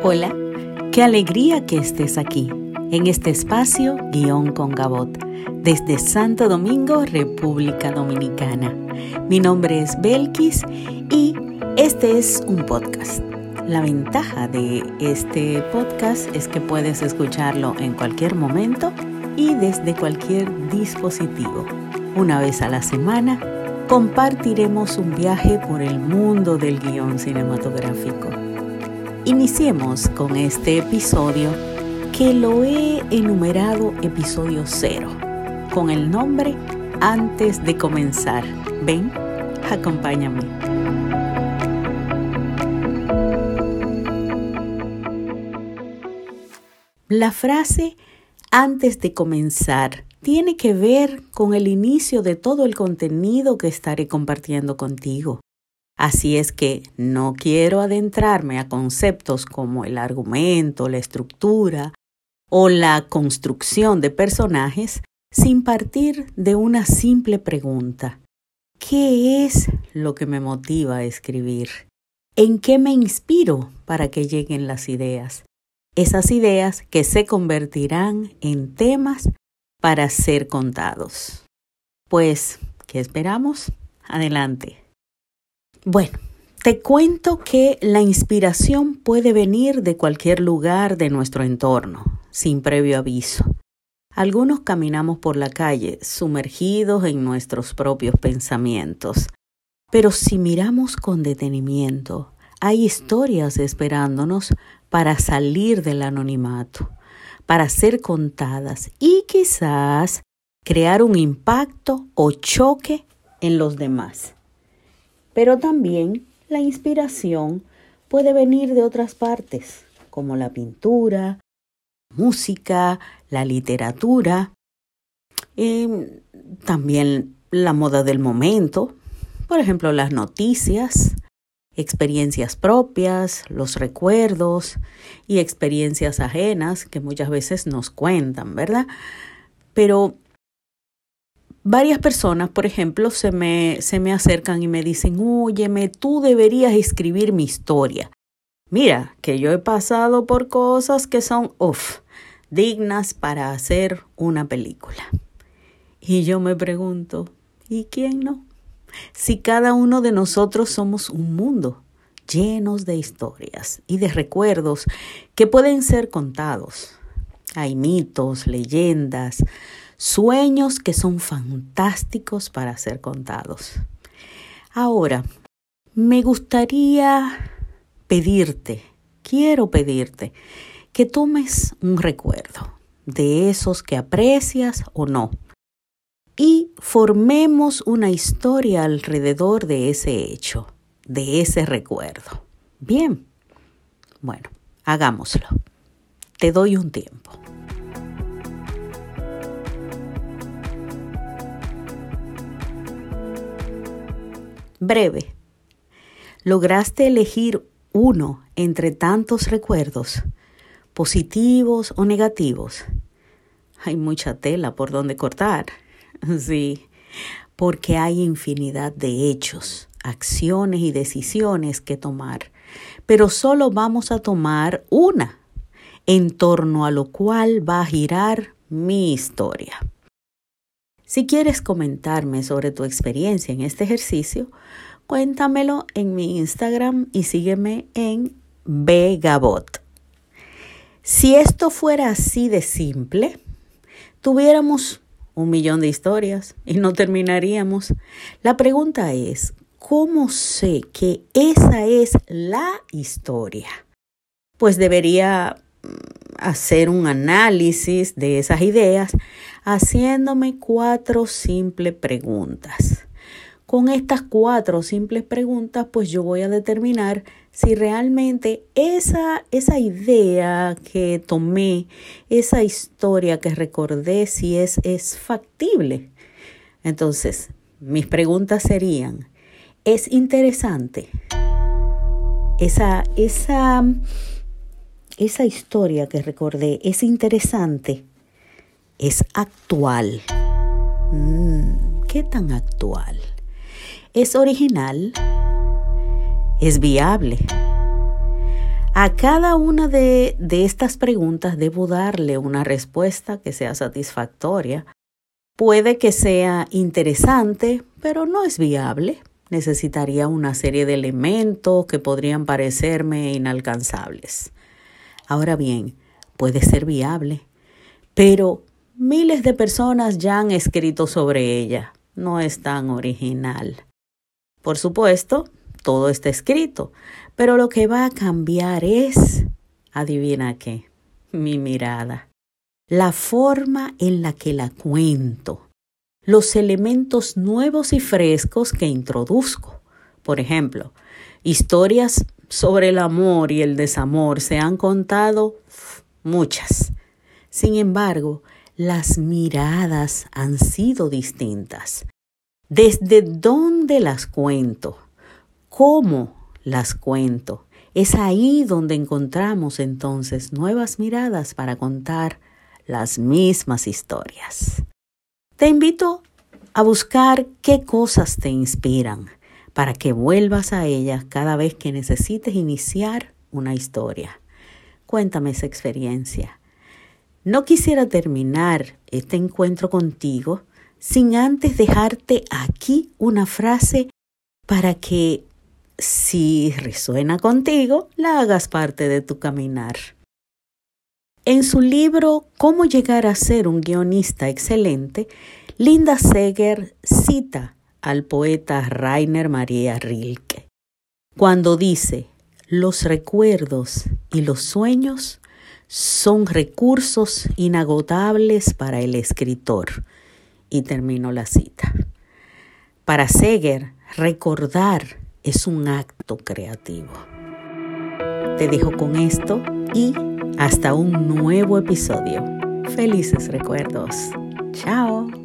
Hola, qué alegría que estés aquí, en este espacio Guión con Gabot, desde Santo Domingo, República Dominicana. Mi nombre es Belkis y este es un podcast. La ventaja de este podcast es que puedes escucharlo en cualquier momento y desde cualquier dispositivo. Una vez a la semana compartiremos un viaje por el mundo del guion cinematográfico. Iniciemos con este episodio que lo he enumerado episodio cero, con el nombre Antes de comenzar. Ven, acompáñame. La frase antes de comenzar tiene que ver con el inicio de todo el contenido que estaré compartiendo contigo. Así es que no quiero adentrarme a conceptos como el argumento, la estructura o la construcción de personajes sin partir de una simple pregunta. ¿Qué es lo que me motiva a escribir? ¿En qué me inspiro para que lleguen las ideas? Esas ideas que se convertirán en temas para ser contados. Pues, ¿qué esperamos? Adelante. Bueno, te cuento que la inspiración puede venir de cualquier lugar de nuestro entorno, sin previo aviso. Algunos caminamos por la calle sumergidos en nuestros propios pensamientos, pero si miramos con detenimiento, hay historias esperándonos para salir del anonimato para ser contadas y quizás crear un impacto o choque en los demás. Pero también la inspiración puede venir de otras partes, como la pintura, música, la literatura, em, también la moda del momento, por ejemplo las noticias, experiencias propias, los recuerdos y experiencias ajenas que muchas veces nos cuentan, ¿verdad? Pero varias personas, por ejemplo, se me, se me acercan y me dicen, óyeme, tú deberías escribir mi historia. Mira, que yo he pasado por cosas que son, uff, dignas para hacer una película. Y yo me pregunto, ¿y quién no? si cada uno de nosotros somos un mundo llenos de historias y de recuerdos que pueden ser contados. Hay mitos, leyendas, sueños que son fantásticos para ser contados. Ahora, me gustaría pedirte, quiero pedirte, que tomes un recuerdo de esos que aprecias o no y formemos una historia alrededor de ese hecho, de ese recuerdo. Bien, bueno, hagámoslo. Te doy un tiempo. Breve. ¿Lograste elegir uno entre tantos recuerdos, positivos o negativos? Hay mucha tela por donde cortar. Sí, porque hay infinidad de hechos, acciones y decisiones que tomar, pero solo vamos a tomar una, en torno a lo cual va a girar mi historia. Si quieres comentarme sobre tu experiencia en este ejercicio, cuéntamelo en mi Instagram y sígueme en Begabot. Si esto fuera así de simple, tuviéramos un millón de historias y no terminaríamos. La pregunta es, ¿cómo sé que esa es la historia? Pues debería hacer un análisis de esas ideas haciéndome cuatro simples preguntas. Con estas cuatro simples preguntas, pues yo voy a determinar si realmente esa, esa idea que tomé, esa historia que recordé, si es, es factible. Entonces, mis preguntas serían, ¿es interesante? Esa, esa, esa historia que recordé, ¿es interesante? ¿Es actual? Mm, ¿Qué tan actual? es original, es viable. A cada una de, de estas preguntas debo darle una respuesta que sea satisfactoria. Puede que sea interesante, pero no es viable. Necesitaría una serie de elementos que podrían parecerme inalcanzables. Ahora bien, puede ser viable, pero miles de personas ya han escrito sobre ella. No es tan original. Por supuesto, todo está escrito, pero lo que va a cambiar es, adivina qué, mi mirada, la forma en la que la cuento, los elementos nuevos y frescos que introduzco. Por ejemplo, historias sobre el amor y el desamor se han contado muchas. Sin embargo, las miradas han sido distintas. ¿Desde dónde las cuento? ¿Cómo las cuento? Es ahí donde encontramos entonces nuevas miradas para contar las mismas historias. Te invito a buscar qué cosas te inspiran para que vuelvas a ellas cada vez que necesites iniciar una historia. Cuéntame esa experiencia. No quisiera terminar este encuentro contigo sin antes dejarte aquí una frase para que, si resuena contigo, la hagas parte de tu caminar. En su libro Cómo llegar a ser un guionista excelente, Linda Seger cita al poeta Rainer Maria Rilke cuando dice, los recuerdos y los sueños son recursos inagotables para el escritor y termino la cita. Para Seger, recordar es un acto creativo. Te dejo con esto y hasta un nuevo episodio. Felices recuerdos. Chao.